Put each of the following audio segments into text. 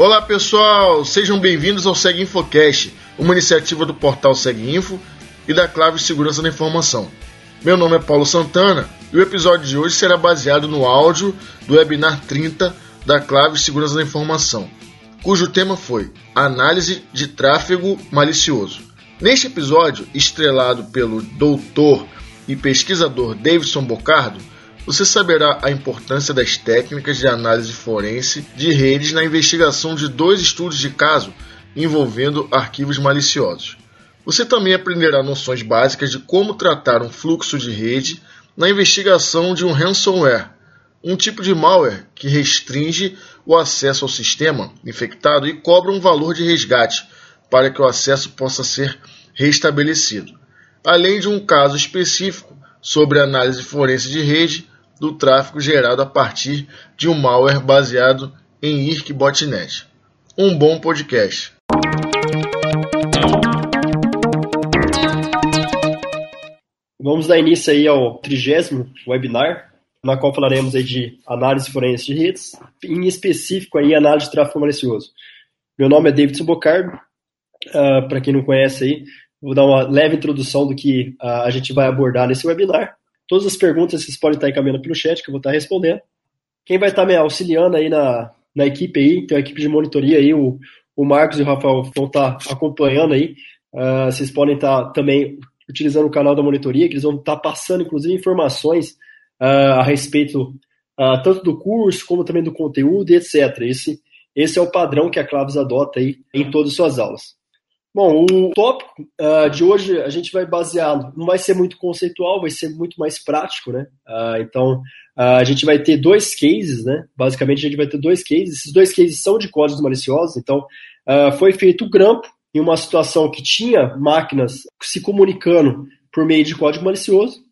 Olá pessoal, sejam bem-vindos ao Seg Infocast, uma iniciativa do portal Seg Info e da Clave Segurança da Informação. Meu nome é Paulo Santana e o episódio de hoje será baseado no áudio do webinar 30 da Clave Segurança da Informação, cujo tema foi Análise de Tráfego Malicioso. Neste episódio, estrelado pelo doutor e pesquisador Davidson Bocardo, você saberá a importância das técnicas de análise forense de redes na investigação de dois estudos de caso envolvendo arquivos maliciosos. Você também aprenderá noções básicas de como tratar um fluxo de rede na investigação de um ransomware, um tipo de malware que restringe o acesso ao sistema infectado e cobra um valor de resgate para que o acesso possa ser restabelecido, além de um caso específico sobre análise forense de rede do tráfego gerado a partir de um malware baseado em IRC-botnet. Um bom podcast. Vamos dar início aí ao trigésimo webinar, na qual falaremos aí de análise forense de redes, em específico aí análise de tráfego malicioso. Meu nome é David Bocardo, uh, para quem não conhece aí, vou dar uma leve introdução do que uh, a gente vai abordar nesse webinar. Todas as perguntas vocês podem estar encaminhando pelo chat, que eu vou estar respondendo. Quem vai estar me auxiliando aí na, na equipe aí, tem a equipe de monitoria aí, o, o Marcos e o Rafael vão estar acompanhando aí. Uh, vocês podem estar também utilizando o canal da monitoria, que eles vão estar passando, inclusive, informações uh, a respeito uh, tanto do curso, como também do conteúdo e etc. Esse, esse é o padrão que a Claves adota aí em todas as suas aulas. Bom, o tópico uh, de hoje a gente vai baseado, não vai ser muito conceitual, vai ser muito mais prático, né? Uh, então, uh, a gente vai ter dois cases, né? Basicamente, a gente vai ter dois cases. Esses dois cases são de códigos maliciosos, então, foi feito o grampo em uma situação que tinha máquinas se comunicando por meio de código malicioso.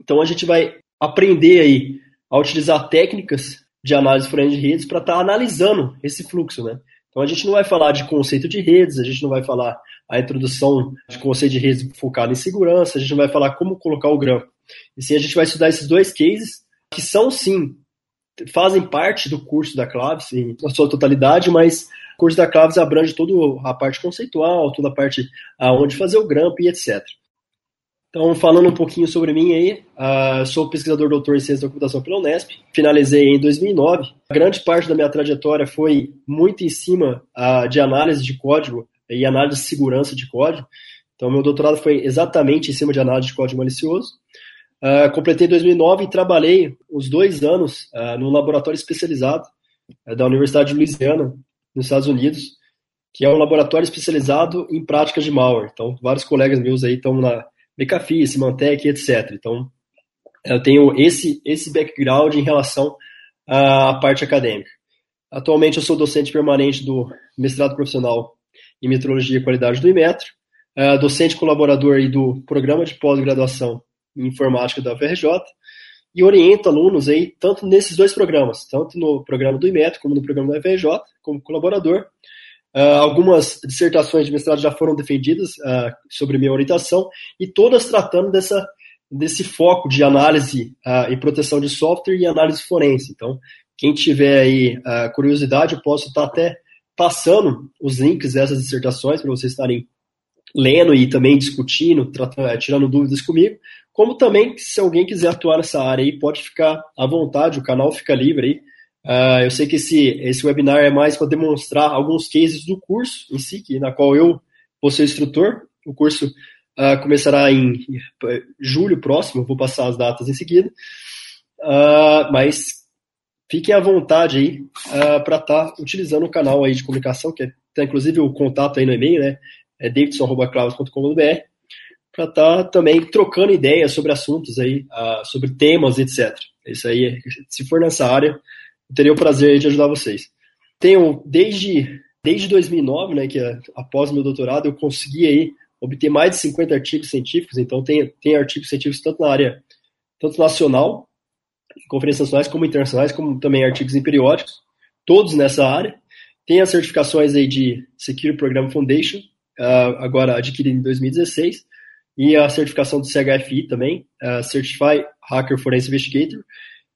Então, a gente vai aprender aí a utilizar técnicas de análise forense de redes para estar tá analisando esse fluxo, né? Então a gente não vai falar de conceito de redes, a gente não vai falar a introdução de conceito de redes focado em segurança, a gente não vai falar como colocar o grampo. E sim, a gente vai estudar esses dois cases que são sim fazem parte do curso da Claves em sua totalidade, mas o curso da Claves abrange toda a parte conceitual, toda a parte aonde fazer o grampo e etc. Então, falando um pouquinho sobre mim aí, uh, sou pesquisador doutor em ciência da computação pela Unesp, finalizei em 2009. A grande parte da minha trajetória foi muito em cima uh, de análise de código e análise de segurança de código. Então, meu doutorado foi exatamente em cima de análise de código malicioso. Uh, completei 2009 e trabalhei os dois anos uh, num laboratório especializado uh, da Universidade de Louisiana, nos Estados Unidos, que é um laboratório especializado em práticas de malware. Então, vários colegas meus aí estão na Becafi, Symantec, etc. Então, eu tenho esse, esse background em relação à parte acadêmica. Atualmente, eu sou docente permanente do mestrado profissional em metrologia e qualidade do Imetro, uh, docente colaborador do programa de pós-graduação em informática da UFRJ, e oriento alunos aí, tanto nesses dois programas, tanto no programa do IMET como no programa da UFRJ, como colaborador, Uh, algumas dissertações de mestrado já foram defendidas uh, sobre minha orientação e todas tratando dessa, desse foco de análise uh, e proteção de software e análise forense. Então, quem tiver aí curiosidade, eu posso estar até passando os links dessas dissertações para vocês estarem lendo e também discutindo, tratando, eh, tirando dúvidas comigo. Como também, se alguém quiser atuar nessa área aí, pode ficar à vontade, o canal fica livre aí Uh, eu sei que esse, esse webinar é mais para demonstrar alguns cases do curso em si, que, na qual eu vou ser instrutor. O curso uh, começará em julho próximo, vou passar as datas em seguida. Uh, mas fiquem à vontade aí para estar tá utilizando o canal aí de comunicação, que é, tem inclusive o contato aí no e-mail, né? É davidson.cloud.com.br para estar tá também trocando ideias sobre assuntos aí, sobre temas, etc. Isso aí, se for nessa área, teria o prazer de ajudar vocês. Tenho desde desde 2009, né, que é, após meu doutorado, eu consegui aí obter mais de 50 artigos científicos, então tem, tem artigos científicos tanto na área tanto nacional, conferências nacionais como internacionais, como também artigos em periódicos, todos nessa área. Tem as certificações aí de Secure Program Foundation, uh, agora adquirida em 2016, e a certificação do CHFI também, uh, Certify Hacker Forensic Investigator,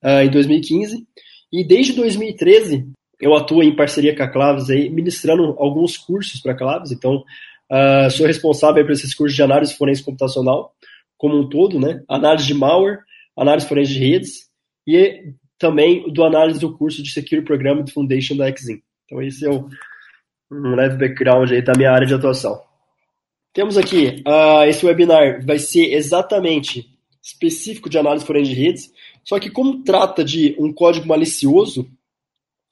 uh, em 2015. E desde 2013, eu atuo em parceria com a Claves, aí, ministrando alguns cursos para a Claves, então uh, sou responsável por esses cursos de análise forense computacional como um todo, né? análise de malware, análise forense de redes e também do análise do curso de Security Program de Foundation da Exim. Então esse é o, um leve background aí da minha área de atuação. Temos aqui, uh, esse webinar vai ser exatamente específico de análise forense de redes, só que como trata de um código malicioso,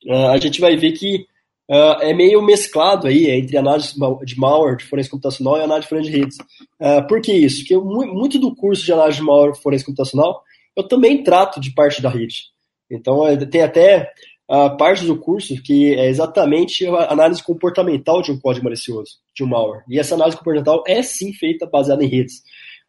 uh, a gente vai ver que uh, é meio mesclado aí entre análise de malware, de forense computacional e análise de forense de redes. Uh, por que isso? Porque muito do curso de análise de malware forense computacional eu também trato de parte da rede. Então, é, tem até uh, parte do curso que é exatamente a análise comportamental de um código malicioso, de um malware. E essa análise comportamental é sim feita baseada em redes.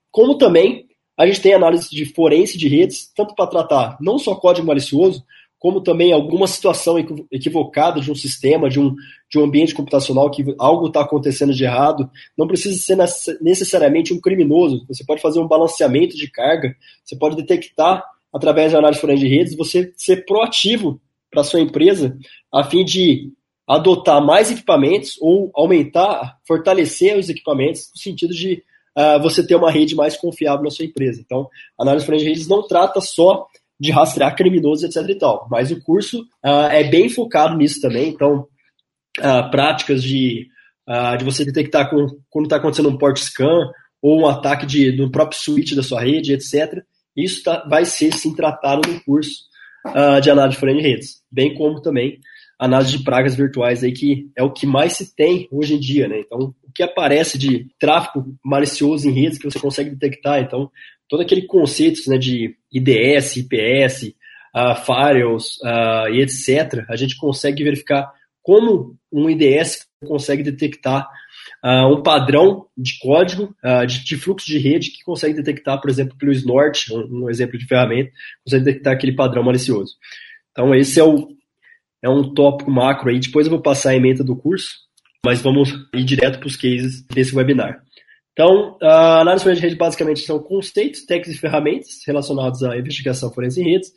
Como também a gente tem análise de forense de redes, tanto para tratar não só código malicioso, como também alguma situação equivocada de um sistema, de um, de um ambiente computacional que algo está acontecendo de errado. Não precisa ser necessariamente um criminoso. Você pode fazer um balanceamento de carga, você pode detectar através da análise forense de redes, você ser proativo para sua empresa a fim de adotar mais equipamentos ou aumentar, fortalecer os equipamentos no sentido de uh, você ter uma rede mais confiável na sua empresa. Então, a análise forense de redes não trata só de rastrear criminosos, etc e tal. Mas o curso uh, é bem focado nisso também, então uh, práticas de, de você detectar com, quando está acontecendo um port scan ou um ataque de, do próprio switch da sua rede, etc. Isso tá, vai ser sim tratado no curso de análise forense de redes, bem como também análise de pragas virtuais aí que é o que mais se tem hoje em dia, né? Então, o que aparece de tráfego malicioso em redes que você consegue detectar, então todo aquele conceito né, de IDS, IPS, uh, ah, firewalls uh, e etc., a gente consegue verificar como um IDS consegue detectar uh, um padrão de código, uh, de, de, fluxo de rede, que consegue detectar, por exemplo, pelo Snort, um, um, exemplo de ferramenta, consegue detectar aquele padrão malicioso. Então, esse é, o, é um tópico macro aí. Depois eu vou passar a emenda do curso, mas vamos ir direto para os cases desse webinar. Então, a análise forense de rede basicamente são conceitos, técnicas e ferramentas relacionados à investigação forense em redes.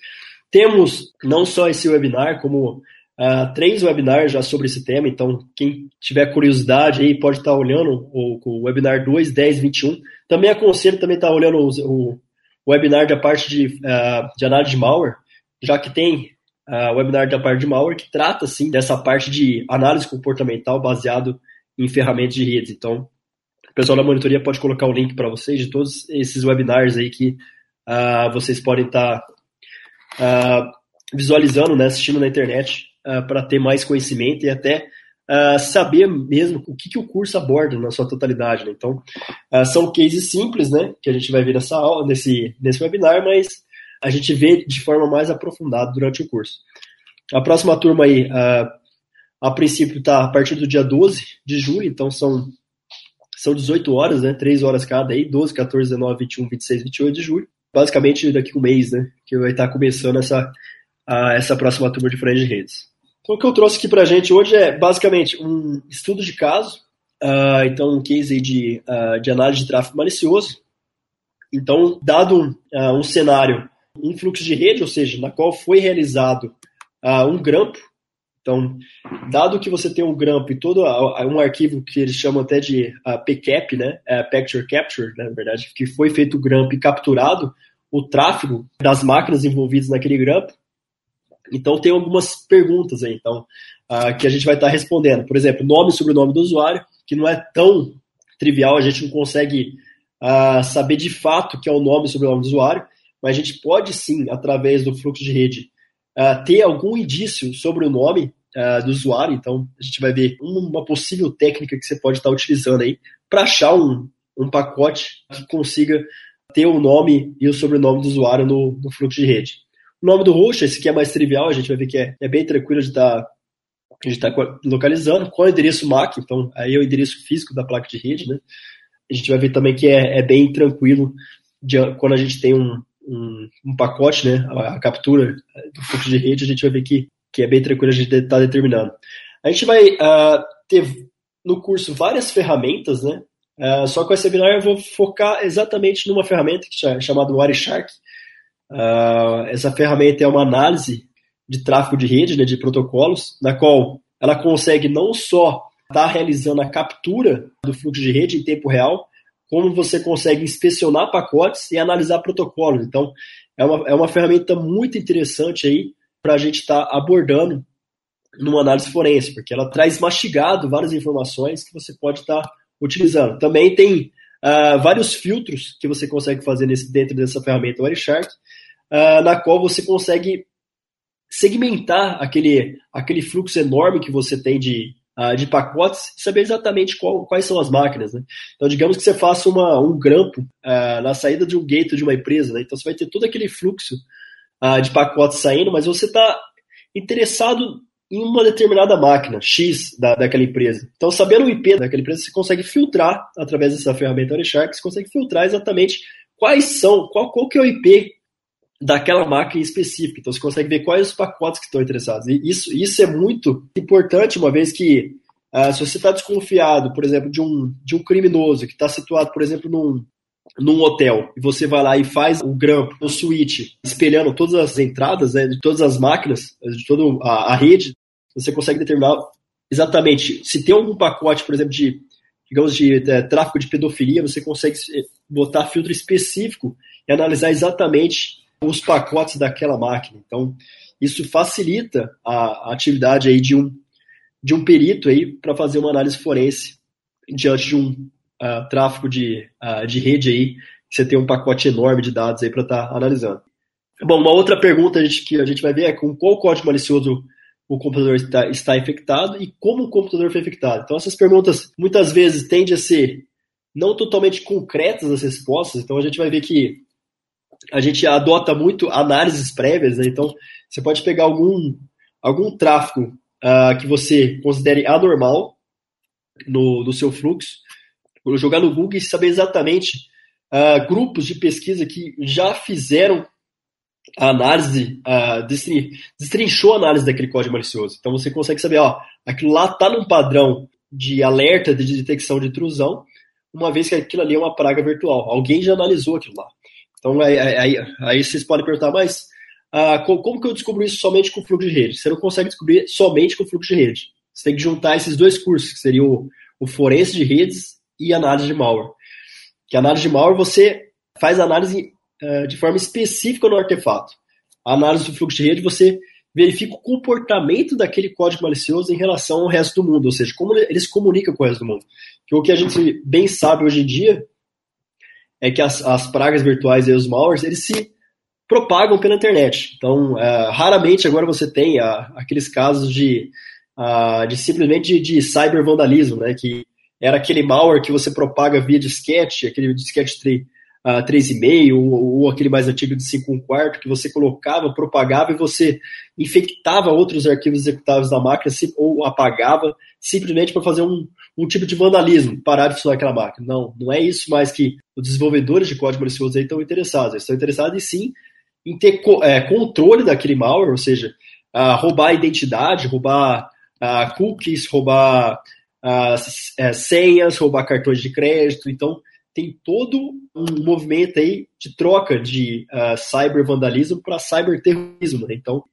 Temos não só esse webinar, como uh, três webinars já sobre esse tema, então quem tiver curiosidade aí pode estar olhando o, o webinar 2, 10, 21. Também aconselho também estar olhando o, o webinar da parte de, uh, de análise de malware, já que tem o webinar da parte de malware que trata, sim, dessa parte de análise comportamental baseado em ferramentas de redes. Então, o pessoal da monitoria pode colocar o link para vocês de todos esses webinars aí que uh, vocês podem estar tá, uh, visualizando, né, assistindo na internet, uh, ah, para ter mais conhecimento e até saber mesmo o que, que o curso aborda na sua totalidade. Né? Então, são cases simples, né, que a gente vai ver nessa aula, nesse, nesse webinar, mas a gente vê de forma mais aprofundada durante o curso. A próxima turma aí, a princípio, está a partir do dia 12 de julho, então são são 18 horas, né? 3 horas cada aí, 12, 14, 19, 21, 26, 28 de julho. Basicamente daqui a um mês, né? Que vai estar começando essa, a, essa próxima turma de frente de redes. Então o que eu trouxe aqui pra gente hoje é basicamente um estudo de caso, uh, então um case de, uh, de análise de tráfego malicioso. Então, dado uh, um cenário, um fluxo de rede, ou seja, na qual foi realizado um grampo, então, dado que você tem um GRAMP e todo um arquivo que eles chamam até de uh, PCAP, né, uh, Picture Capture, né, na verdade, que foi feito o GRAMP e capturado o tráfego das máquinas envolvidas naquele GRAMP. Então, tem algumas perguntas aí, então, uh, que a gente vai estar tá respondendo. Por exemplo, nome e sobrenome do usuário, que não é tão trivial, a gente não consegue uh, saber de fato que é o nome e sobrenome do usuário, mas a gente pode sim, através do fluxo de rede, uh, ter algum indício sobre o nome uh, do usuário. Então, a gente vai ver uma possível técnica que você pode estar utilizando aí para achar um, um pacote que consiga ter o nome e o sobrenome do usuário no, no fluxo de rede. O nome do host, esse aqui é mais trivial, a gente vai ver que é, é bem tranquilo de estar tá, de tá localizando. Qual o endereço MAC? Então, aí é o endereço físico da placa de rede, né? A gente vai ver também que é, é bem tranquilo de, quando a gente tem um, um, um pacote, né, a, a, captura do fluxo de rede, a gente vai ver que, que é bem tranquilo a gente estar tá determinando. A gente vai uh, ter no curso várias ferramentas, né? Uh, só com esse webinar eu vou focar exatamente numa ferramenta que é chamada Wireshark. Uh, essa ferramenta é uma análise de tráfego de rede, né, de protocolos, na qual ela consegue não só estar tá realizando a captura do fluxo de rede em tempo real, como você consegue inspecionar pacotes e analisar protocolos. Então, é uma, é uma ferramenta muito interessante aí para a gente estar tá abordando numa análise forense, porque ela traz mastigado várias informações que você pode estar tá utilizando. Também tem uh, vários filtros que você consegue fazer nesse, dentro dessa ferramenta Wireshark, uh, na qual você consegue segmentar aquele, aquele fluxo enorme que você tem de, uh, de pacotes e saber exatamente qual, quais são as máquinas. Né? Então, digamos que você faça uma, um grampo uh, na saída de um gate de uma empresa, né? então você vai ter todo aquele fluxo uh, de pacotes saindo, mas você está interessado em uma determinada máquina X da, daquela empresa. Então, sabendo o IP daquela empresa, você consegue filtrar através dessa ferramenta Oreshark, você consegue filtrar exatamente quais são, qual, qual que é o IP daquela máquina específica. Então você consegue ver quais os pacotes que estão interessados. E isso, isso é muito importante, uma vez que uh, se você está desconfiado, por exemplo, de um, de um criminoso que está situado, por exemplo, num, num hotel, e você vai lá e faz o grampo, o switch, espelhando todas as entradas né, de todas as máquinas, de toda a, a rede, você consegue determinar exatamente se tem algum pacote, por exemplo, de digamos de, de, de tráfico de pedofilia, você consegue eh, botar filtro específico e analisar exatamente os pacotes daquela máquina. Então, isso facilita a, atividade aí de um, de um perito aí para fazer uma análise forense diante de um uh, tráfego de, uh, de rede aí, você tem um pacote enorme de dados aí para estar tá analisando. Bom, uma outra pergunta a gente, que a gente vai ver é com qual código malicioso o computador está, está infectado e como o computador foi infectado. Então, essas perguntas muitas vezes tendem a ser não totalmente concretas as respostas, então a gente vai ver que a gente adota muito análises prévias, né? então você pode pegar algum, algum tráfego uh, que você considere anormal no, no seu fluxo, jogar no Google e saber exatamente uh, grupos de pesquisa que já fizeram a análise, uh, destrinchou a análise daquele código malicioso. Então você consegue saber, ó, aquilo lá está num padrão de alerta de detecção de intrusão, uma vez que aquilo ali é uma praga virtual. Alguém já analisou aquilo lá. Então, aí, aí, aí vocês podem perguntar, mas ah, como que eu descubro isso somente com fluxo de rede? Você não consegue descobrir somente com fluxo de rede. Você tem que juntar esses dois cursos, que seriam o, o forense de redes e análise de malware. Que análise de malware você faz análise uh, de forma específica no artefato. A análise do fluxo de rede você verifica o comportamento daquele código malicioso em relação ao resto do mundo, ou seja, como ele se comunica com o resto do mundo. Que o que a gente bem sabe hoje em dia é que as, as pragas virtuais e os malwares, eles se propagam pela internet. Então, é, raramente agora você tem a, aqueles casos de, a, de simplesmente de, de cybervandalismo, né, que era aquele malware que você propaga via disquete, aquele disquete 3, uh, 3,5 ou, ou aquele mais antigo de 5 1 quarto, que você colocava, propagava e você infectava outros arquivos executáveis da máquina ou apagava simplesmente para fazer um, um tipo de vandalismo, parar de funcionar aquela máquina. Não, não é isso mais que os desenvolvedores de código malicioso aí estão interessados. Eles estão interessados em sim em ter é, controle daquele malware, ou seja, roubar a identidade, roubar cookies, roubar uh, senhas, roubar cartões de crédito. Então, tem todo um movimento aí de troca de uh, cybervandalismo para cyberterrorismo. Né? Então,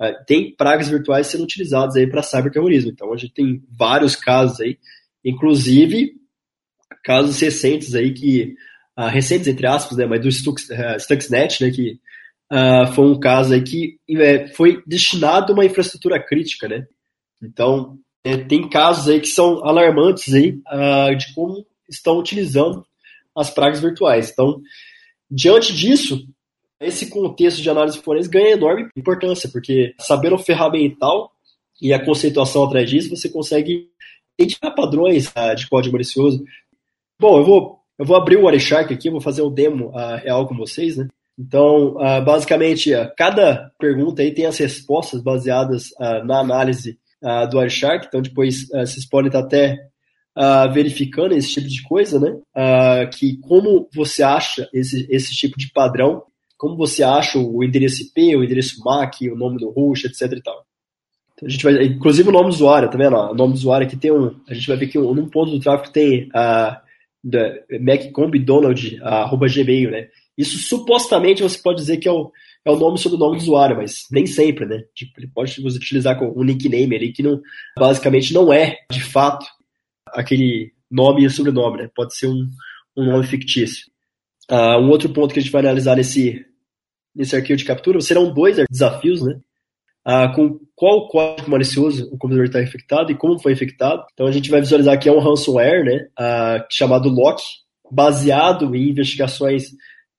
uh, tem pragas virtuais sendo utilizadas aí para cyberterrorismo. Então, a gente tem vários casos aí Inclusive, casos recentes aí que, uh, recentes entre aspas, né, mas do Stux, Stuxnet, né, que foi um caso aí que é, foi destinado a uma infraestrutura crítica, né? Então, é, tem casos aí que são alarmantes aí de como estão utilizando as pragas virtuais. Então, diante disso, esse contexto de análise forense ganha enorme importância, porque sabendo o ferramental e a conceituação atrás disso, você consegue identificar padrões uh, de código malicioso. Bom, eu vou, eu vou abrir o Wireshark aqui, vou fazer um demo uh, real com vocês, né? Então, uh, basicamente, cada pergunta aí tem as respostas baseadas na análise do Wireshark, então depois vocês podem estar até verificando esse tipo de coisa, né? que como você acha esse, esse tipo de padrão, como você acha o endereço IP, o endereço MAC, o nome do host, etc e tal. A gente vai, inclusive o nome do usuário, tá vendo? O nome do usuário aqui tem um. A gente vai ver que um, num ponto do tráfego tem uh, maccombdonald.gmail, né? Isso supostamente você pode dizer que é o, é o nome sobre o nome do usuário, mas nem sempre, né? Tipo, ele pode utilizar com um nickname ali que não, basicamente não é, de fato, aquele nome e sobrenome, né? Pode ser um, um nome fictício. Uh, um outro ponto que a gente vai analisar nesse, nesse arquivo de captura serão dois desafios, né? Uh, com qual código malicioso o computador está infectado e como foi infectado. Então a gente vai visualizar que é um ransomware, né? Uh, chamado Lock, baseado em investigações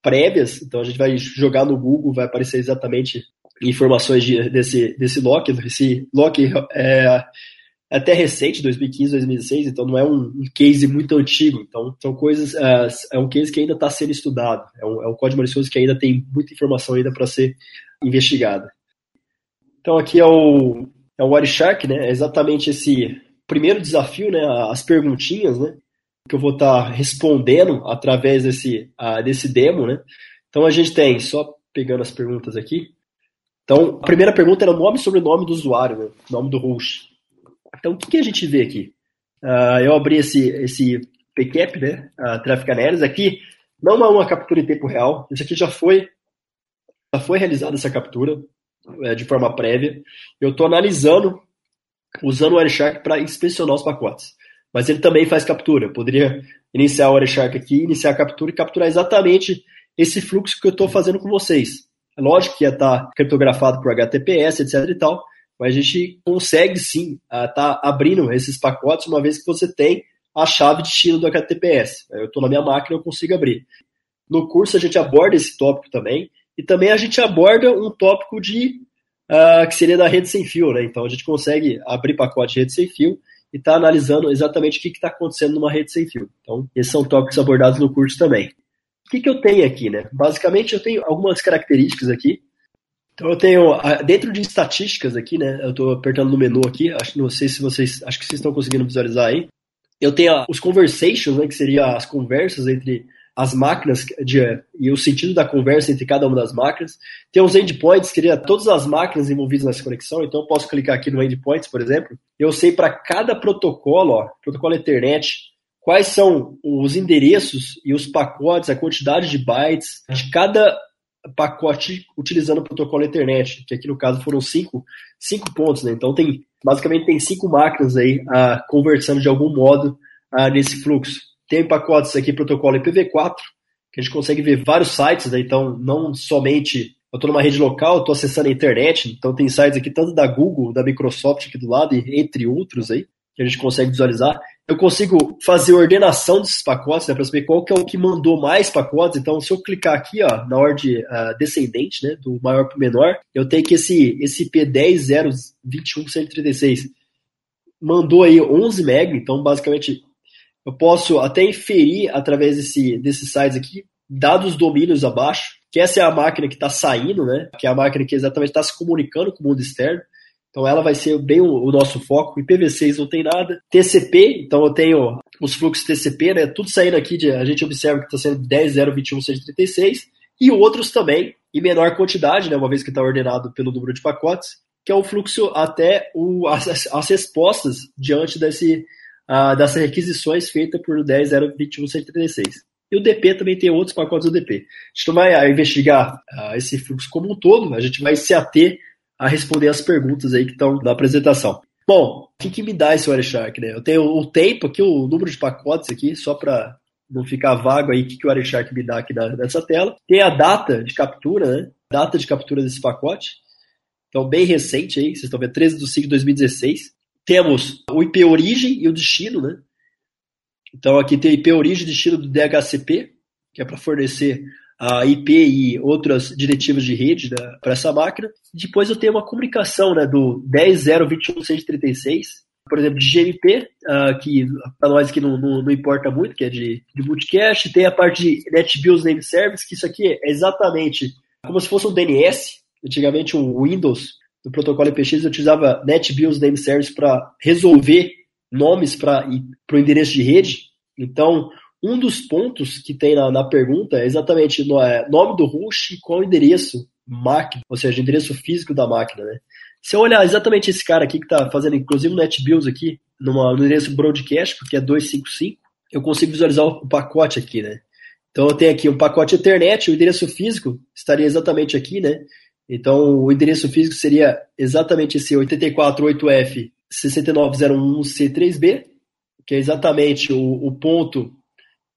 prévias. Então a gente vai jogar no Google, vai aparecer exatamente informações de, desse, desse Lock. Esse Lock é, até recente, 2015, 2016, então não é um, um case muito antigo. Então são coisas, é, é um case que ainda está sendo estudado. É um, é um código malicioso que ainda tem muita informação ainda para ser investigada. Então aqui é o, é o Wireshark, né? É exatamente esse primeiro desafio, né? As perguntinhas, né? que eu vou estar tá respondendo através desse, uh, desse demo, né? Então a gente tem, só pegando as perguntas aqui. Então, a primeira pergunta era o nome e sobrenome do usuário, né? nome do host. Então, o que, que a gente vê aqui? Uh, eu abri esse, esse PCAP, né? Uh, Traffic Analysis. Aqui não é uma captura em tempo real. Isso aqui já foi, já foi realizada essa captura é, de forma prévia. Eu estou analisando, usando o Wireshark para inspecionar os pacotes mas ele também faz captura. Eu poderia iniciar o Wireshark aqui, iniciar a captura e capturar exatamente esse fluxo que eu estou fazendo com vocês. É lógico que ia estar tá criptografado por HTTPS, etc e tal, mas a gente consegue sim estar tá abrindo esses pacotes uma vez que você tem a chave de destino do HTTPS. Eu estou na minha máquina, eu consigo abrir. No curso a gente aborda esse tópico também, e também a gente aborda um tópico de uh, que seria da rede sem fio, né? Então a gente consegue abrir pacote de rede sem fio e está analisando exatamente o que está acontecendo numa rede sem fio. Então, esses são tópicos abordados no curso também. O que, que eu tenho aqui, né? Basicamente, eu tenho algumas características aqui. Então, eu tenho, dentro de estatísticas aqui, né? Eu estou apertando no menu aqui, acho, não sei se vocês, acho que vocês estão conseguindo visualizar aí. Eu tenho os conversations, né? Que seria as conversas entre as máquinas de, e o sentido da conversa entre cada uma das máquinas. Tem os endpoints, que seria todas as máquinas envolvidas nessa conexão. Então, eu posso clicar aqui no endpoints, por exemplo. Eu sei para cada protocolo, ó, protocolo Ethernet, quais são os endereços e os pacotes, a quantidade de bytes de cada pacote utilizando o protocolo Ethernet, que aqui no caso foram cinco, cinco pontos, né? Então tem basicamente tem cinco máquinas aí ah, conversando de algum modo ah, nesse fluxo. Tem pacotes aqui, protocolo IPv4, que a gente consegue ver vários sites, né? então não somente eu estou numa rede local, estou acessando a internet, então tem sites aqui tanto da Google, da Microsoft aqui do lado, entre outros aí, que a gente consegue visualizar. Eu consigo fazer ordenação desses pacotes, né, para saber qual que é o que mandou mais pacotes. Então, se eu clicar aqui, ó, na ordem uh, descendente, né, do maior para o menor, eu tenho que esse, esse P10.0.21.136 mandou aí 11 MB, então basicamente eu posso até inferir através desse, desses sites aqui, dados domínios abaixo, que essa é a máquina que está saindo, né? Que é a máquina que exatamente está se comunicando com o mundo externo. Então ela vai ser bem o, o nosso foco. IPv6 não tem nada. TCP, então eu tenho os fluxos TCP, né? Tudo saindo aqui, de, a gente observa que está sendo 10.021.136 e outros também, em menor quantidade, né? Uma vez que está ordenado pelo número de pacotes, que é o fluxo até o, as, as respostas diante desse, uh, das requisições feitas por 10.021.136. E o DP também tem outros pacotes do DP. A gente não vai investigar uh, esse fluxo como um todo, a gente vai se ater a responder as perguntas aí que estão na apresentação. Bom, o que, que me dá esse Wireshark? Né? Eu tenho o tempo aqui, o número de pacotes aqui, só para não ficar vago aí o que, que o Wireshark me dá aqui nessa tela. Tem a data de captura, né? Data de captura desse pacote. Então, bem recente aí, vocês estão vendo, 13 de 5 de 2016 temos o IP origem e o destino, né? Então aqui tem IP origem e destino do DHCP, que é para fornecer a IP e outras diretivas de rede né, para essa máquina. Depois eu tenho uma comunicação né, do 10.021.136, por exemplo, de GMP, uh, ah, que para nós que não, não, não, importa muito, que é de, de multicast. Tem a parte de NetBIOS Name Service, que isso aqui é exatamente como se fosse um DNS. Antigamente o Windows do protocolo IPX, eu utilizava NetBIOS Name Service para resolver nomes para o endereço de rede. Então, um dos pontos que tem na, na pergunta é exatamente no, é, nome do host e qual endereço máquina, ou seja, endereço físico da máquina, né? Se eu olhar exatamente esse cara aqui que está fazendo, inclusive o NetBIOS aqui, numa, no endereço broadcast, porque é 255, eu consigo visualizar o pacote aqui, né? Então eu tenho aqui um pacote Ethernet, o endereço físico estaria exatamente aqui, né? Então o endereço físico seria exatamente esse 848F 6901C3B, que é exatamente o, o ponto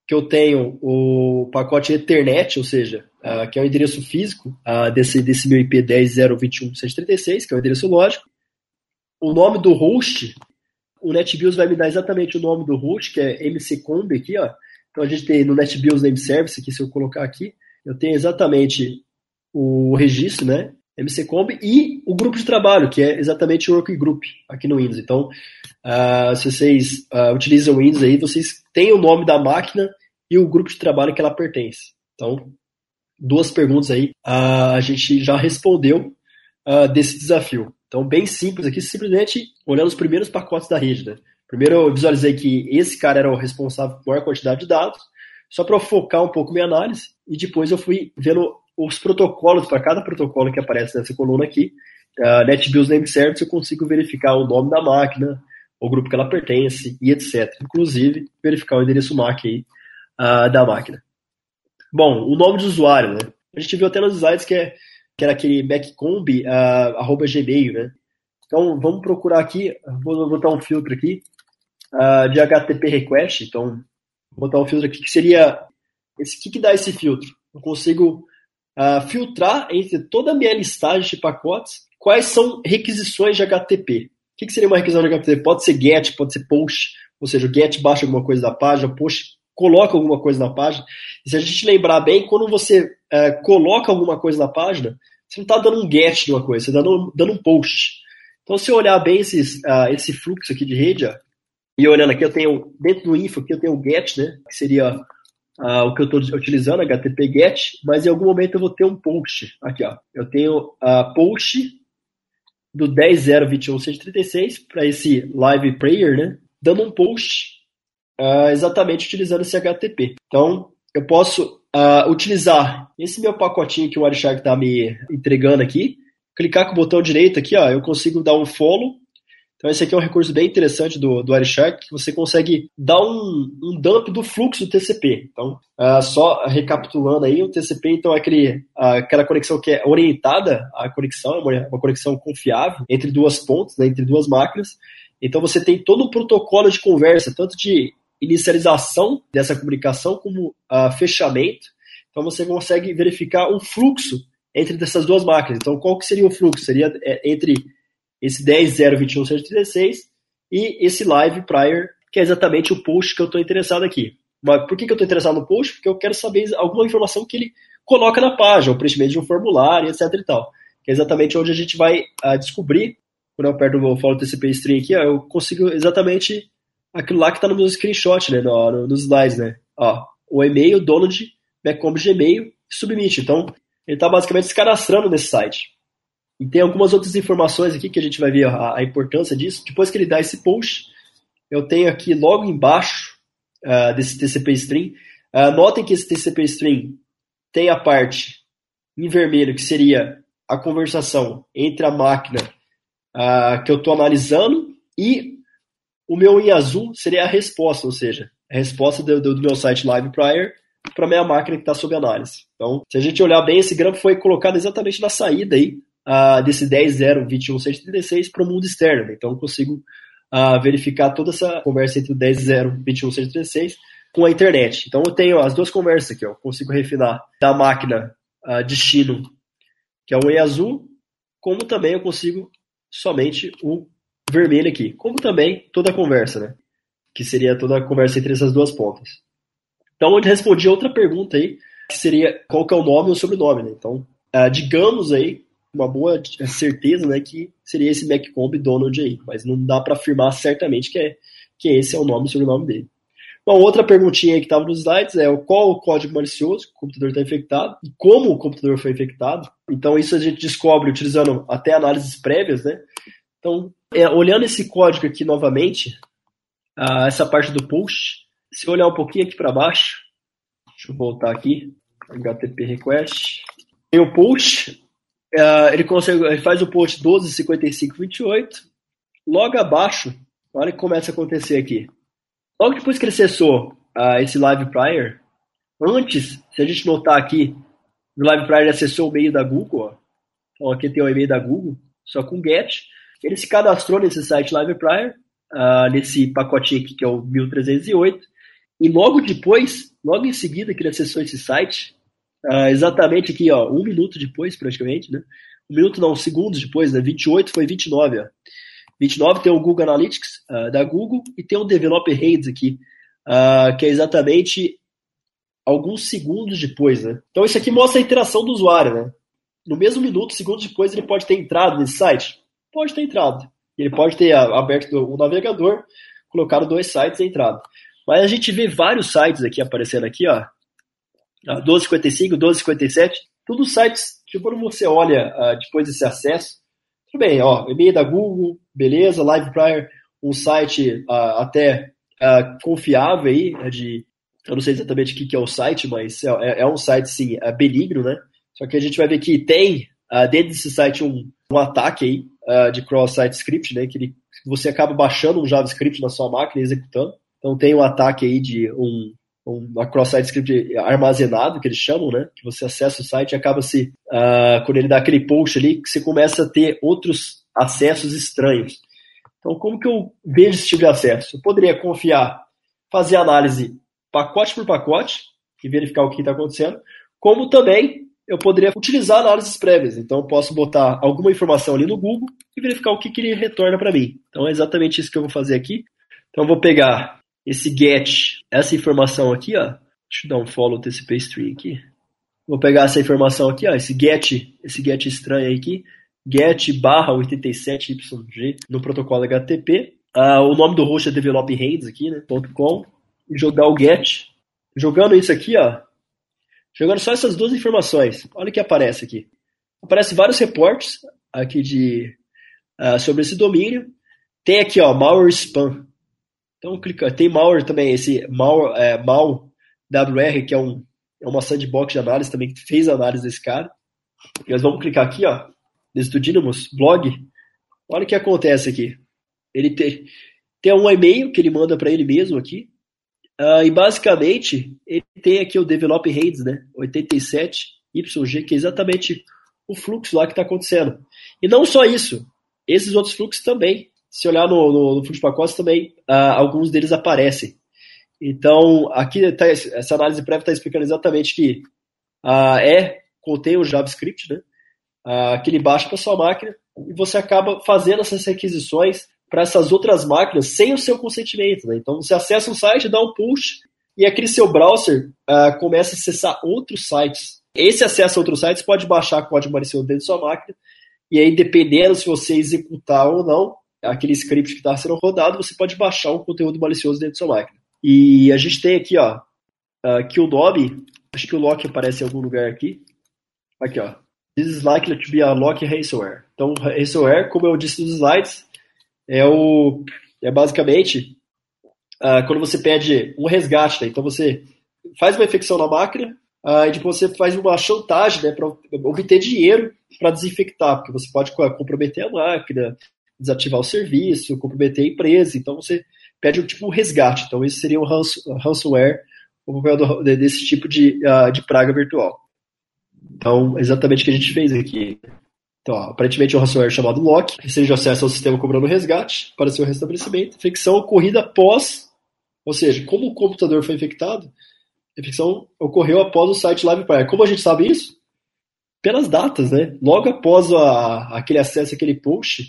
que eu tenho o pacote Ethernet, ou seja, uh, que é o endereço físico uh, desse, desse meu IP 10.021.136, que é o endereço lógico. O nome do host, o NetBIOS vai me dar exatamente o nome do host, que é mccomb aqui, ó. Então a gente tem no NetBIOS Name Service, aqui se eu colocar aqui, eu tenho exatamente o registro, né? MCComb e o grupo de trabalho, que é exatamente o Working Group aqui no Windows. Então, uh, se vocês uh, utilizam o Windows aí, vocês têm o nome da máquina e o grupo de trabalho que ela pertence. Então, duas perguntas aí a gente já respondeu desse desafio. Então, bem simples aqui, simplesmente olhando os primeiros pacotes da rede. Né? Primeiro eu visualizei que esse cara era o responsável por maior quantidade de dados, só para focar um pouco minha análise, e depois eu fui vendo os protocolos, para cada protocolo que aparece nessa coluna aqui, uh, NetBIOS Name Service, eu consigo verificar o nome da máquina, o grupo que ela pertence e etc. Inclusive, verificar o endereço MAC aí, uh, da máquina. Bom, o nome de usuário, né? A gente viu até nos slides que, é, que era aquele backcomb, uh, arroba gmail, né? Então, vamos procurar aqui, vou botar um filtro aqui, uh, de HTTP request, então, vou botar um filtro aqui que seria, esse que, que dá esse filtro? Eu consigo uh, filtrar entre toda a minha listagem de pacotes quais são requisições de HTTP. O que, que seria uma requisição de HTTP? Pode ser GET, pode ser POST, ou seja, o GET baixa alguma coisa da página, POST coloca alguma coisa na página. E se a gente lembrar bem, quando você uh, coloca alguma coisa na página, você não está dando um GET de uma coisa, você está dando, dando, um POST. Então, se eu olhar bem esses, uh, esse fluxo aqui de rede, ó, e olhando aqui, eu tenho, dentro do info aqui, eu tenho o GET, né, que seria uh, o que eu estou utilizando, HTTP GET, mas em algum momento eu vou ter um post. Aqui, ó. Eu tenho a uh, post do 10.021.136 para esse live prayer, né? Dando um post uh, exatamente utilizando esse HTTP. Então, eu posso uh, utilizar esse meu pacotinho que o Wireshark está me entregando aqui, clicar com o botão direito aqui, ó, eu consigo dar um follow então esse aqui é um recurso bem interessante do, do Wireshark, que você consegue dar um, um dump do fluxo do TCP. Então, uh, só recapitulando aí, o TCP então é aquele, uh, aquela conexão que é orientada à conexão, é uma, uma conexão confiável entre duas pontes, né, entre duas máquinas. Então você tem todo o protocolo de conversa, tanto de inicialização dessa comunicação como uh, fechamento. Então você consegue verificar um fluxo entre essas duas máquinas. Então qual que seria o fluxo? Seria é, entre esse 10.021.136 e esse live prior, que é exatamente o post que eu estou interessado aqui. Mas por que, que eu estou interessado no post? Porque eu quero saber alguma informação que ele coloca na página, o preenchimento de um formulário, etc e tal. Que é exatamente onde a gente vai uh, descobrir, quando eu aperto o follow TCP string aqui, ó, eu consigo exatamente aquilo lá que está no meu screenshot, né, no, no, nos slides, né. Ó, o e-mail, dono de Gmail, submit. Então, ele está basicamente se cadastrando nesse site. E tem algumas outras informações aqui que a gente vai ver a, a importância disso. Depois que ele dá esse post, eu tenho aqui logo embaixo uh, desse TCP string. Uh, notem que esse TCP string tem a parte em vermelho, que seria a conversação entre a máquina uh, que eu estou analisando e o meu em azul seria a resposta, ou seja, a resposta do, do, meu site Live Prior para a minha máquina que está sob análise. Então, se a gente olhar bem, esse grampo foi colocado exatamente na saída aí uh, desse 10.0.21.136 para o mundo externo. Né? Então, eu consigo uh, verificar toda essa conversa entre o 10.0.21.136 com a internet. Então, eu tenho as duas conversas aqui. Ó. Eu consigo refinar da máquina uh, destino, que é o E azul, como também eu consigo somente o vermelho aqui. Como também toda a conversa, né? Que seria toda a conversa entre essas duas pontas. Então, eu respondi outra pergunta aí, que seria qual que é o nome ou sobrenome, né? Então, uh, digamos aí uma boa certeza, né, que seria esse MacComb Donald aí, mas não dá para afirmar certamente que, é, que esse é o nome e sobrenome dele. Bom, outra perguntinha aí que estava nos slides é qual o código malicioso que o computador está infectado e como o computador foi infectado. Então, isso a gente descobre utilizando até análises prévias, né? Então, é, olhando esse código aqui novamente, uh, essa parte do post, se olhar um pouquinho aqui para baixo, deixa eu voltar aqui, HTTP request, tem o post, Uh, ele, consegue, ele faz o post 12.55.28. Logo abaixo, olha o que começa a acontecer aqui. Logo depois que ele acessou uh, esse live prior, Antes, se a gente notar aqui, no Live Prior ele acessou o e-mail da Google, ó. Então aqui tem o e-mail da Google, só com GET. Ele se cadastrou nesse site Live Prior, uh, nesse pacotinho aqui que é o 1308. E logo depois, logo em seguida que ele acessou esse site, uh, exatamente aqui, ó, um minuto depois praticamente, né? Um minuto não, segundos depois, né? 28 foi 29, ó. 29 tem o Google Analytics uh, da Google e tem o Developer Rates aqui, que é exatamente alguns segundos depois, né? Então isso aqui mostra a interação do usuário, né? No mesmo minuto, segundos depois, ele pode ter entrado nesse site? Pode ter entrado. Ele pode ter aberto o navegador, colocado dois sites e entrado. Mas a gente vê vários sites aqui aparecendo aqui, ó. 1255, 1257, tudo sites que quando você olha uh, depois desse acesso, tudo bem, ó, e-mail da Google, beleza, Live Prior, um site uh, até uh, confiável aí, né, de eu não sei exatamente o que, que é o site, mas é, é, é um site, sim, é benigno, né? Só que a gente vai ver que tem dentro desse site um, um ataque aí uh, de cross-site script, né? Que ele, você acaba baixando um JavaScript na sua máquina e executando. Então tem um ataque aí de um, um cross-site script armazenado, que eles chamam, né? Que você acessa o site e acaba se. Uh, quando ele dá aquele post ali, que você começa a ter outros acessos estranhos. Então, como que eu vejo esse tipo de acesso? Eu poderia confiar, fazer análise pacote por pacote e verificar o que está acontecendo, como também eu poderia utilizar análises prévias. Então, eu posso botar alguma informação ali no Google e verificar o que, que ele retorna para mim. Então, é exatamente isso que eu vou fazer aqui. Então, eu vou pegar esse get, essa informação aqui, ó. Deixa eu dar um follow TCP string aqui. Vou pegar essa informação aqui, ó, esse get, esse get estranho aqui, get barra 87YG no protocolo HTTP. Ah, o nome do host é develophands aqui, né, .com e jogar o get. Jogando isso aqui, ó. Jogando só essas duas informações. Olha o que aparece aqui. Aparece vários reportes aqui de uh, sobre esse domínio. Tem aqui, ó, malware spam. Então clica, tem malware também, esse mal, é, mal WR, que é, um, é uma sandbox de análise também, que fez análise desse cara. E nós vamos clicar aqui, ó, nesse do Dynamos blog. Olha o que acontece aqui. Ele tem, tem um e-mail que ele manda para ele mesmo aqui, Uh, e basicamente, ele tem aqui o Develop Rates, né? 87YG, que é exatamente o fluxo lá que está acontecendo. E não só isso, esses outros fluxos também. Se olhar no, no, no fluxo de pacotes, também uh, alguns deles aparecem. Então, aqui tá, essa análise prévia está explicando exatamente que uh, é contém o JavaScript, né? que ele baixa para sua máquina e você acaba fazendo essas requisições para essas outras máquinas sem o seu consentimento. Né? Então você acessa um site, dá um push e aquele seu browser uh, começa a acessar outros sites. Esse acesso a outros sites pode baixar código malicioso dentro de sua máquina e aí dependendo se você executar ou não aquele script que está sendo rodado, você pode baixar um conteúdo malicioso dentro de sua máquina. E a gente tem aqui, ó, uh, o Dobby, acho que o lock aparece em algum lugar aqui. Aqui, ó. This is likely to be a lock ransomware. Então, ransomware, como eu disse nos slides, é o é basicamente uh, quando você pede um resgate, né? então você faz uma infecção na máquina uh, e depois você faz uma chantagem né, para obter dinheiro para desinfectar, porque você pode comprometer a máquina, desativar o serviço, comprometer a empresa, então você pede um tipo um resgate. Então esse seria um ransomware, o papel desse tipo de, uh, de praga virtual. Então, exatamente o que a gente fez aqui. Então, ó, aparentemente é um ransomware chamado Lock recebe acesso ao sistema cobrando resgate para seu restabelecimento. Infecção ocorrida após, ou seja, como o computador foi infectado, a infecção ocorreu após o site LivePrior. Como a gente sabe isso? Pelas datas, né? Logo após a, aquele acesso àquele post,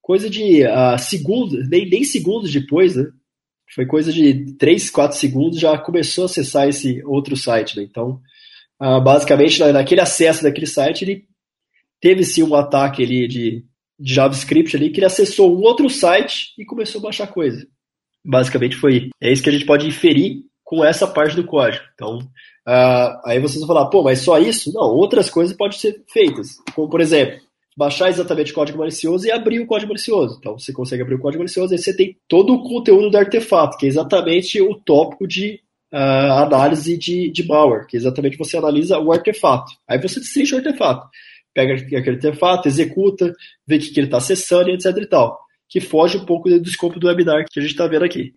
coisa de uh, segundos, nem, nem segundos depois, né? Foi coisa de 3, 4 segundos, já começou a acessar esse outro site, né? Então, uh, basicamente, naquele acesso daquele site, ele teve sim um ataque ali de, de JavaScript ali, que ele acessou um outro site e começou a baixar coisa. Basicamente foi. É isso que a gente pode inferir com essa parte do código. Então, uh, aí vocês vão falar, pô, mas só isso? Não, outras coisas podem ser feitas. Como, por exemplo, baixar exatamente código malicioso e abrir o código malicioso. Então, você consegue abrir o código malicioso, aí você tem todo o conteúdo do artefato, que é exatamente o tópico de uh, análise de, de malware, que é exatamente você analisa o artefato. Aí você destrincha o artefato pega aquele artefato, executa, vê o que, que ele está acessando e etc e tal. Que foge um pouco do escopo do webinar que a gente está vendo aqui.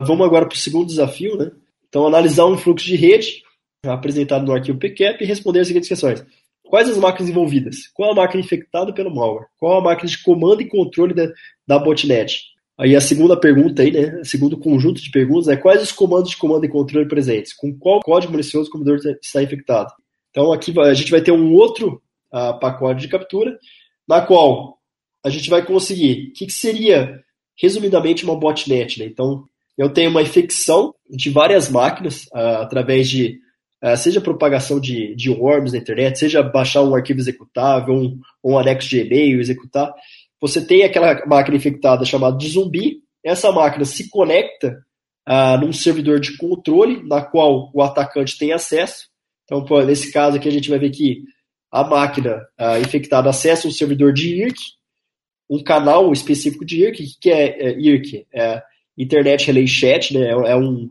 Vamos agora para o segundo desafio, né? Então, analisar um fluxo de rede apresentado no arquivo PCAP e responder as seguintes questões. Quais as máquinas envolvidas? Qual a máquina infectada pelo malware? Qual a máquina de comando e controle da, da botnet? Aí a segunda pergunta aí, né? O segundo conjunto de perguntas é quais os comandos de comando e controle presentes? Com qual código malicioso o computador está infectado? Então aqui a gente vai ter um outro uh, pacote de captura, na qual a gente vai conseguir. O que, que seria, resumidamente, uma botnet? Né? Então, eu tenho uma infecção de várias máquinas uh, através de uh, seja propagação de, de worms na internet, seja baixar um arquivo executável, um, um anexo de e-mail, executar. Você tem aquela máquina infectada chamada de zumbi, essa máquina se conecta uh, num servidor de controle, na qual o atacante tem acesso. Então, nesse caso aqui, a gente vai ver que a máquina infectada acessa um servidor de IRC, um canal específico de IRC. Que é, é IRC? É Internet Relay Chat, né? é, é um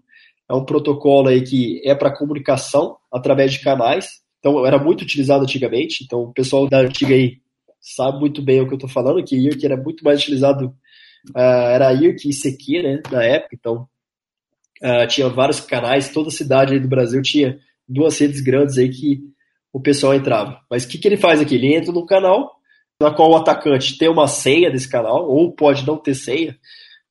é um protocolo aí que é para comunicação através de canais. Então, era muito utilizado antigamente. Então, o pessoal da antiga aí sabe muito bem o que eu estou falando, que IRC era muito mais utilizado, uh, era IRC e ICQ, né, na época. Então, uh, tinha vários canais, toda cidade do Brasil tinha duas redes grandes aí que o pessoal entrava. Mas o que, que ele faz aqui? Ele entra no canal, na qual o atacante tem uma senha desse canal, ou pode não ter senha,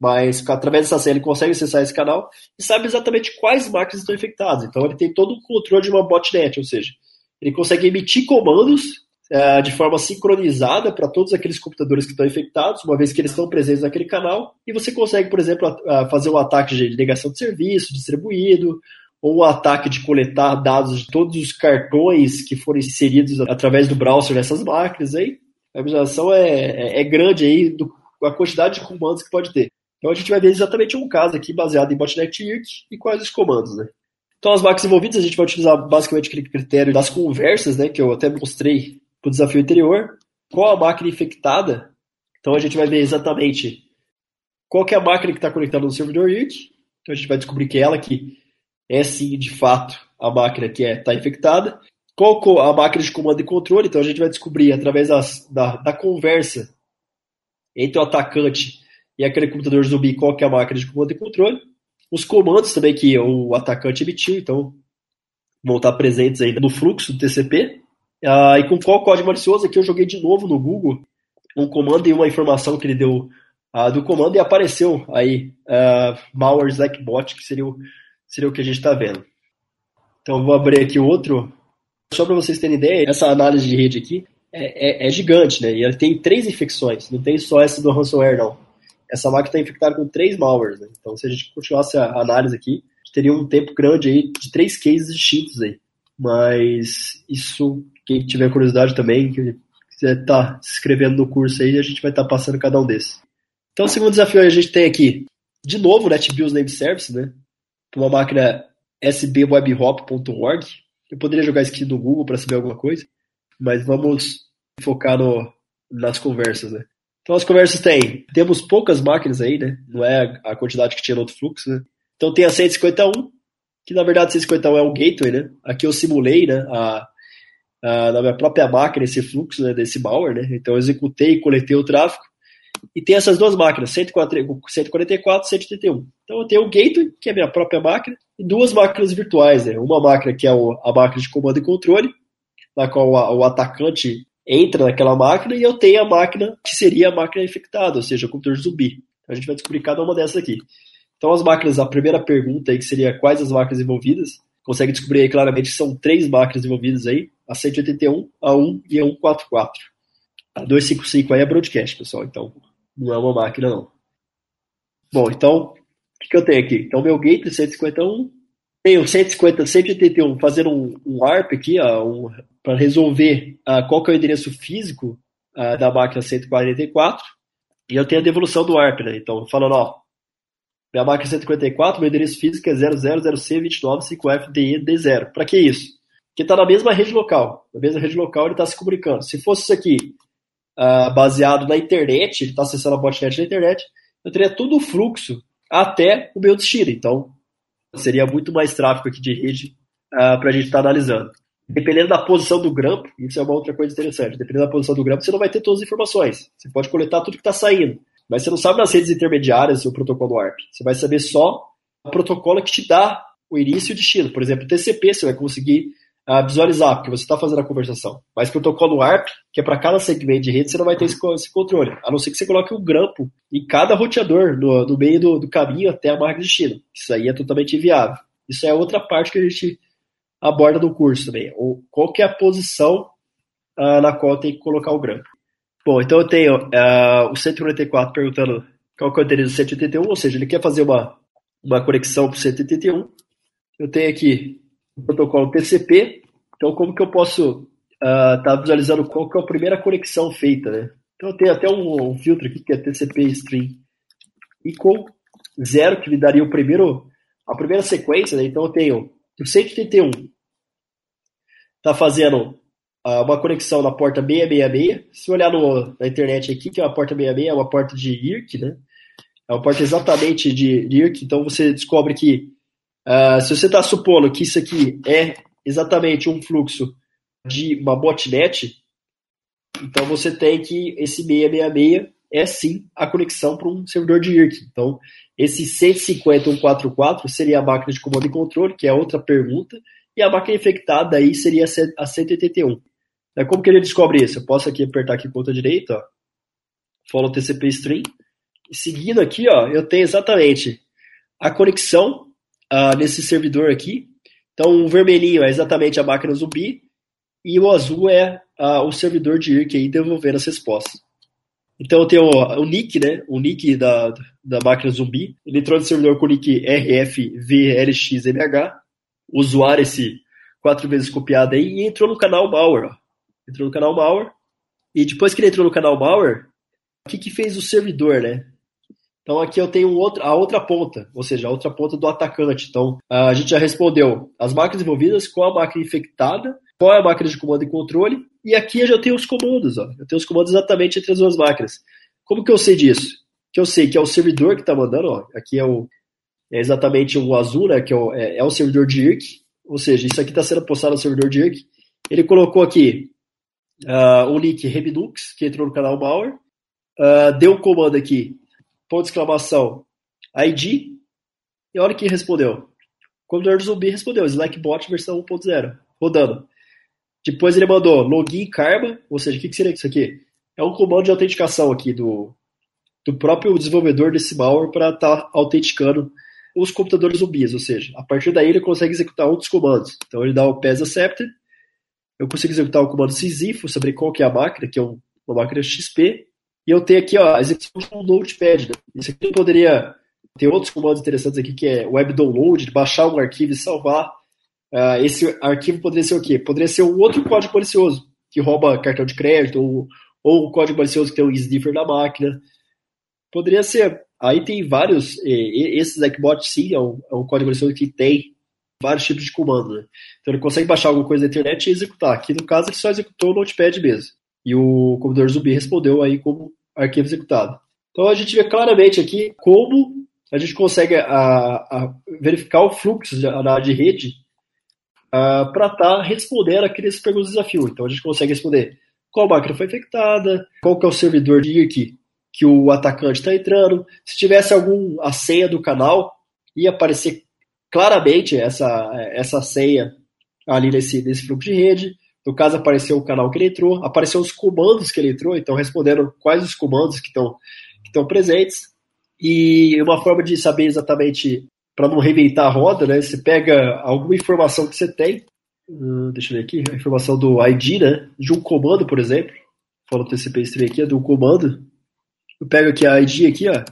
mas através dessa senha ele consegue acessar esse canal e sabe exatamente quais máquinas estão infectadas. Então ele tem todo o controle de uma botnet, ou seja, ele consegue emitir comandos é, de forma sincronizada para todos aqueles computadores que estão infectados, uma vez que eles estão presentes naquele canal, e você consegue, por exemplo, a, a fazer um ataque de negação de serviço distribuído, ou um ataque de coletar dados de todos os cartões que foram inseridos através do browser nessas máquinas. Aí a imaginação é, é, é grande aí do, a quantidade de comandos que pode ter. Então a gente vai ver exatamente um caso aqui baseado em botnet IRC e quais os comandos, né? Então as máquinas envolvidas a gente vai utilizar basicamente aquele critério das conversas, né, que eu até mostrei para o desafio anterior. Qual a máquina infectada? Então a gente vai ver exatamente qual é a máquina que está conectada no servidor IRC. Então a gente vai descobrir que é ela que é sim, de fato, a máquina que está é, tá infectada. Qual a máquina de comando e controle? Então a gente vai descobrir através das, da, da conversa entre o atacante e aquele computador zumbi qual que é a máquina de comando e controle. Os comandos também que o atacante emitiu, então vão estar presentes aí no fluxo do TCP. Ah, e com qual código malicioso aqui eu joguei de novo no Google um comando e uma informação que ele deu ah, do comando e apareceu aí uh, malware like bot, que seria o, seria o que a gente está vendo. Então vou abrir aqui outro. Só para vocês terem ideia, essa análise de rede aqui é, é, é, gigante, né? E ela tem três infecções, não tem só essa do ransomware, não essa máquina está infectada com três malwares. Né? Então, se a gente continuasse a análise aqui, teria um tempo grande aí de três cases distintos aí. Mas isso, quem tiver curiosidade também, que quiser estar tá se inscrevendo no curso aí, a gente vai estar tá passando cada um desses. Então, o segundo desafio a gente tem aqui, de novo, NetBIOS Name Service, né? Uma máquina sbwebhop.org. Eu poderia jogar isso aqui no Google para saber alguma coisa, mas vamos focar no, nas conversas, né? Então as conversas têm, temos poucas máquinas aí, né? Não é a quantidade que tinha no outro fluxo, né? Então tem a 151, que na verdade 151 é o gateway, né? Aqui eu simulei, né? A, a, na minha própria máquina esse fluxo né, desse malware, né? Então eu executei e coletei o tráfego. E tem essas duas máquinas, 144 e 131. Então eu tenho o gateway, que é a minha própria máquina, e duas máquinas virtuais, né? Uma máquina que é a máquina de comando e controle, na qual o, atacante entra naquela máquina e eu tenho a máquina que seria a máquina infectada, ou seja, o computador zumbi. A gente vai descobrir cada uma dessas aqui. Então, as máquinas, a primeira pergunta aí, que seria quais as máquinas envolvidas, consegue descobrir aí claramente que são três máquinas envolvidas aí, a 181, a 1 e a 144. A 255 aí é broadcast, pessoal, então não é uma máquina não. Bom, então, o que, que eu tenho aqui? Então, meu gateway 151, tenho 150, 181 fazendo um, um ARP aqui, um para resolver uh, qual que é o endereço físico uh, da máquina 144 e eu tenho a devolução do ARP, né? Então, falando, ó, minha máquina 144, meu endereço físico é 000C295FDED0. Para que isso? Porque está na mesma rede local. Na mesma rede local ele está se comunicando. Se fosse isso aqui uh, baseado na internet, ele está acessando a botnet na internet, eu teria todo o fluxo até o meu destino. Então, seria muito mais tráfego aqui de rede uh, para a gente estar tá analisando dependendo da posição do grampo, isso é uma outra coisa interessante, dependendo da posição do grampo, você não vai ter todas as informações. Você pode coletar tudo que está saindo, mas você não sabe nas redes intermediárias o protocolo ARP. Você vai saber só o protocolo que te dá o início e o destino. Por exemplo, TCP você vai conseguir uh, visualizar, porque você está fazendo a conversação. Mas protocolo ARP, que é para cada segmento de rede, você não vai ter esse, esse, controle. A não ser que você coloque um grampo em cada roteador, no, no meio do, do, caminho até a marca de destino. Isso aí é totalmente inviável. Isso é outra parte que a gente aborda no curso também. Ou qual que é a posição uh, na qual tem que colocar o grampo. Bom, então eu tenho uh, o 144 perguntando qual que é o endereço do 181, ou seja, ele quer fazer uma, uma conexão para o 181. Eu tenho aqui o protocolo TCP, então como que eu posso estar uh, tá visualizando qual que é a primeira conexão feita, né? Então eu tenho até um, um filtro aqui que é TCP string equal zero, que me daria o primeiro, a primeira sequência, né? Então eu tenho o 181 está fazendo uh, uma conexão na porta 666. Se olhar no, na internet aqui, que é uma porta 666, é uma porta de IRC, né? É uma porta exatamente de, de IRC, então você descobre que uh, se você está supondo que isso aqui é exatamente um fluxo de uma botnet, então você tem que esse 666 é sim a conexão para um servidor de IRC. Então, esse 150.144 seria a máquina de comando e controle, que é outra pergunta, e a máquina infectada aí seria a 181. É como que ele descobre isso? Eu posso aqui apertar aqui ponta direita, follow TCP e seguindo aqui, ó, eu tenho exatamente a conexão uh, nesse servidor aqui. Então, o vermelhinho é exatamente a máquina zumbi e o azul é uh, o servidor de IRC aí devolvendo as respostas. Então eu tenho o, o nick, né? O nick da, da máquina zumbi. Ele entrou no servidor com o nick RFVLXMH. Usuário esse quatro vezes copiado aí e entrou no canal malware. Entrou no canal Malware. E depois que ele entrou no canal Malware, o que, que fez o servidor, né? Então aqui eu tenho outro, a outra ponta, ou seja, a outra ponta do atacante. Então a gente já respondeu as máquinas envolvidas, qual a máquina infectada, qual é a máquina de comando e controle, e aqui eu já tenho os comandos. Ó. Eu tenho os comandos exatamente entre as duas máquinas. Como que eu sei disso? Que eu sei que é o servidor que está mandando, ó. aqui é, o, é exatamente o azul, né, que é o, é, é o servidor de IRC, ou seja, isso aqui está sendo postado no servidor de IRC. Ele colocou aqui uh, o link Remnux, que entrou no canal Malware, uh, deu um comando aqui, ponto de exclamação, ID, e olha que respondeu. O computador do zumbi respondeu, Slackbot versão 1.0, rodando. Depois ele mandou login karma, ou seja, o que, que seria isso aqui? É um comando de autenticação aqui do, do próprio desenvolvedor desse malware para estar tá autenticando os computadores zumbis, ou seja, a partir daí ele consegue executar outros comandos. Então ele dá o PES accepted, eu consigo executar o comando sysinfo, saber qual que é a máquina, que é uma máquina XP, e eu tenho aqui ó, a execução de um notepad. Isso aqui poderia ter outros comandos interessantes aqui, que é web download, baixar um arquivo e salvar. Uh, esse arquivo poderia ser o quê? Poderia ser um outro código malicioso, que rouba cartão de crédito, ou, ou um código malicioso que tem um sniffer na máquina. Poderia ser. Aí tem vários. Esse Zackbot, sim, é um, é um código malicioso que tem vários tipos de comando. Né? Então ele consegue baixar alguma coisa da internet e executar. Aqui no caso ele só executou o Notepad mesmo. E o computador zumbi respondeu aí como arquivo executado. Então a gente vê claramente aqui como a gente consegue a, a verificar o fluxo área de rede para estar tá respondendo aqueles perguntas de desafio. Então a gente consegue responder qual máquina foi infectada, qual que é o servidor de IRC que o atacante está entrando. Se tivesse algum a senha do canal, ia aparecer claramente essa, essa senha ali nesse, nesse fluxo de rede. No caso, apareceu o canal que ele entrou, apareceu os comandos que ele entrou, então respondendo quais os comandos que estão que estão presentes. E uma forma de saber exatamente, para não reinventar a roda, né? Você pega alguma informação que você tem, hum, deixa eu ver aqui, a informação do ID, né? De um comando, por exemplo. Fala o TCP stream aqui, é de um comando. Eu pego aqui a ID aqui, ó,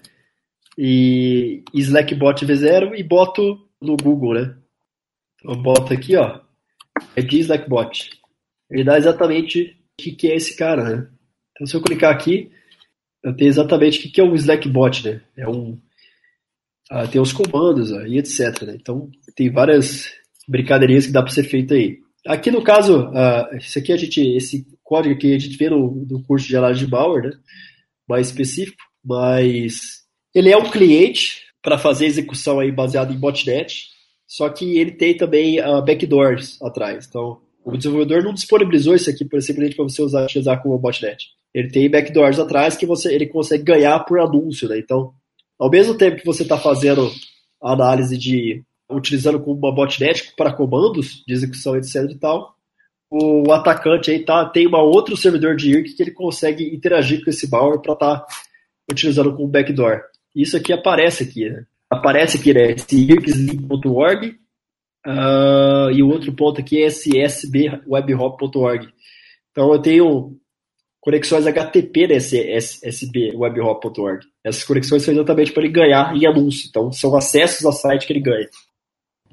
e Slackbot V0 e boto no Google, né? Eu boto aqui, ó, é Dislackbot. Ele dá exatamente o que, que é esse cara, né? Então, se eu clicar aqui, eu tenho exatamente o que, que é um Slackbot, né? É um, ah, tem os comandos ah, e etc. Né? Então, tem várias brincadeirinhas que dá para ser feito aí. Aqui no caso, ah, esse aqui a gente, esse código aqui a gente vê no, no curso de análise de Bauer, né? Mais específico, mas ele é um cliente para fazer execução aí baseada em botnet, só que ele tem também uh, backdoors atrás. Então, o desenvolvedor não disponibilizou isso aqui simplesmente para você usar, utilizar como botnet. Ele tem backdoors atrás que você, ele consegue ganhar por anúncio, né? Então, ao mesmo tempo que você está fazendo a análise de utilizando como uma botnet para comandos de execução, etc e tal. O atacante aí tá, tem uma outro servidor de IRC que ele consegue interagir com esse malware para estar tá utilizando como backdoor. Isso aqui aparece aqui, né? Aparece aqui, né? Esse ircsleep.org uh, e o outro ponto aqui é esse sbwebhop.org. Então eu tenho conexões HTTP nesse sbwebhop.org. Essas conexões são exatamente para ele ganhar em anúncio. Então são acessos ao site que ele ganha.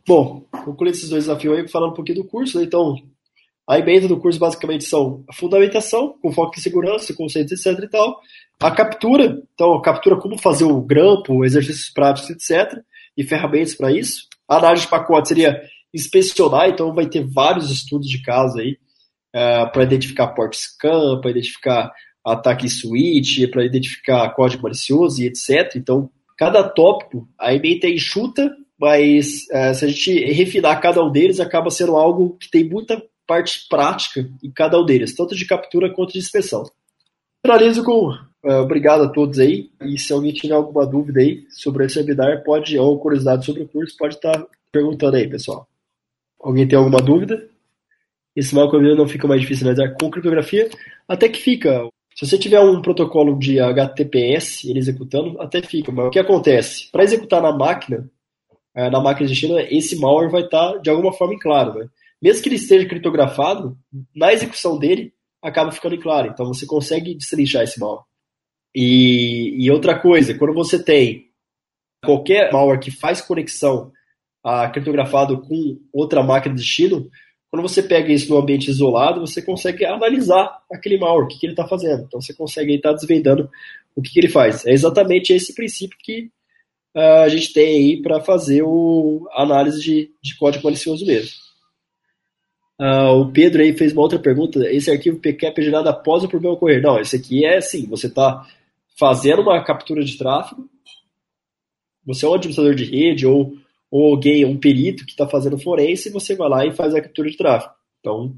Bom, concluindo esses dois desafios aí, falando um pouquinho do curso, né? Então, a emenda do curso basicamente são a fundamentação, com foco em segurança, conceitos, etc e tal. A captura, então a captura como fazer o grampo, exercícios práticos, etc. E ferramentas para isso. A análise de pacote seria inspecionar, então vai ter vários estudos de caso aí uh, é, para identificar port scan, para identificar ataque switch, para identificar código malicioso e etc. Então, cada tópico, a emenda é enxuta, mas uh, se a gente refinar cada um deles, acaba sendo algo que tem muita parte prática em cada um deles, tanto de captura quanto de inspeção. Finalizo com uh, obrigado a todos aí, e se alguém tiver alguma dúvida aí sobre esse webinar, pode, ou curiosidade sobre o curso, pode estar tá perguntando aí, pessoal. Alguém tem alguma dúvida? Esse mal não fica mais difícil analisar com criptografia, até que fica. Se você tiver um protocolo de HTTPS, ele executando, até fica. Mas o que acontece? Para executar na máquina, uh, na máquina de esse malware vai estar tá, de alguma forma em claro. Né? mesmo que ele esteja criptografado, na execução dele acaba ficando claro. Então você consegue destrinchar esse malware. E, e outra coisa, quando você tem qualquer malware que faz conexão a criptografado com outra máquina de destino, quando você pega isso no ambiente isolado, você consegue analisar aquele malware, o que, que ele está fazendo. Então você consegue estar tá desvendando o que, que, ele faz. É exatamente esse princípio que uh, a gente tem aí para fazer o, a análise de, de código malicioso mesmo. Uh, o Pedro aí fez uma outra pergunta. Esse arquivo PCAP é gerado após o problema ocorrer. Não, esse aqui é assim, você está fazendo uma captura de tráfego, você é um administrador de rede ou, ou alguém, um perito que está fazendo forense, você vai lá e faz a captura de tráfego. Então,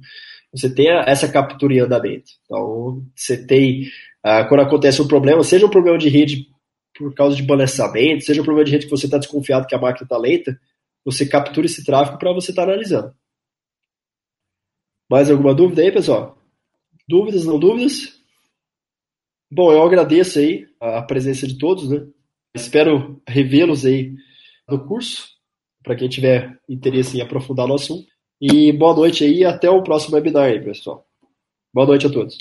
você tem essa captura em andamento. Então, você tem, uh, quando acontece um problema, seja um problema de rede por causa de balanceamento, seja um problema de rede que você está desconfiado que a máquina está lenta, você captura esse tráfego para você estar tá analisando. Mais alguma dúvida aí, pessoal? Dúvidas, não dúvidas? Bom, eu agradeço aí a presença de todos, né? Espero revê-los aí no curso, para quem tiver interesse em aprofundar no assunto. E boa noite aí e até o próximo webinar aí, pessoal. Boa noite a todos.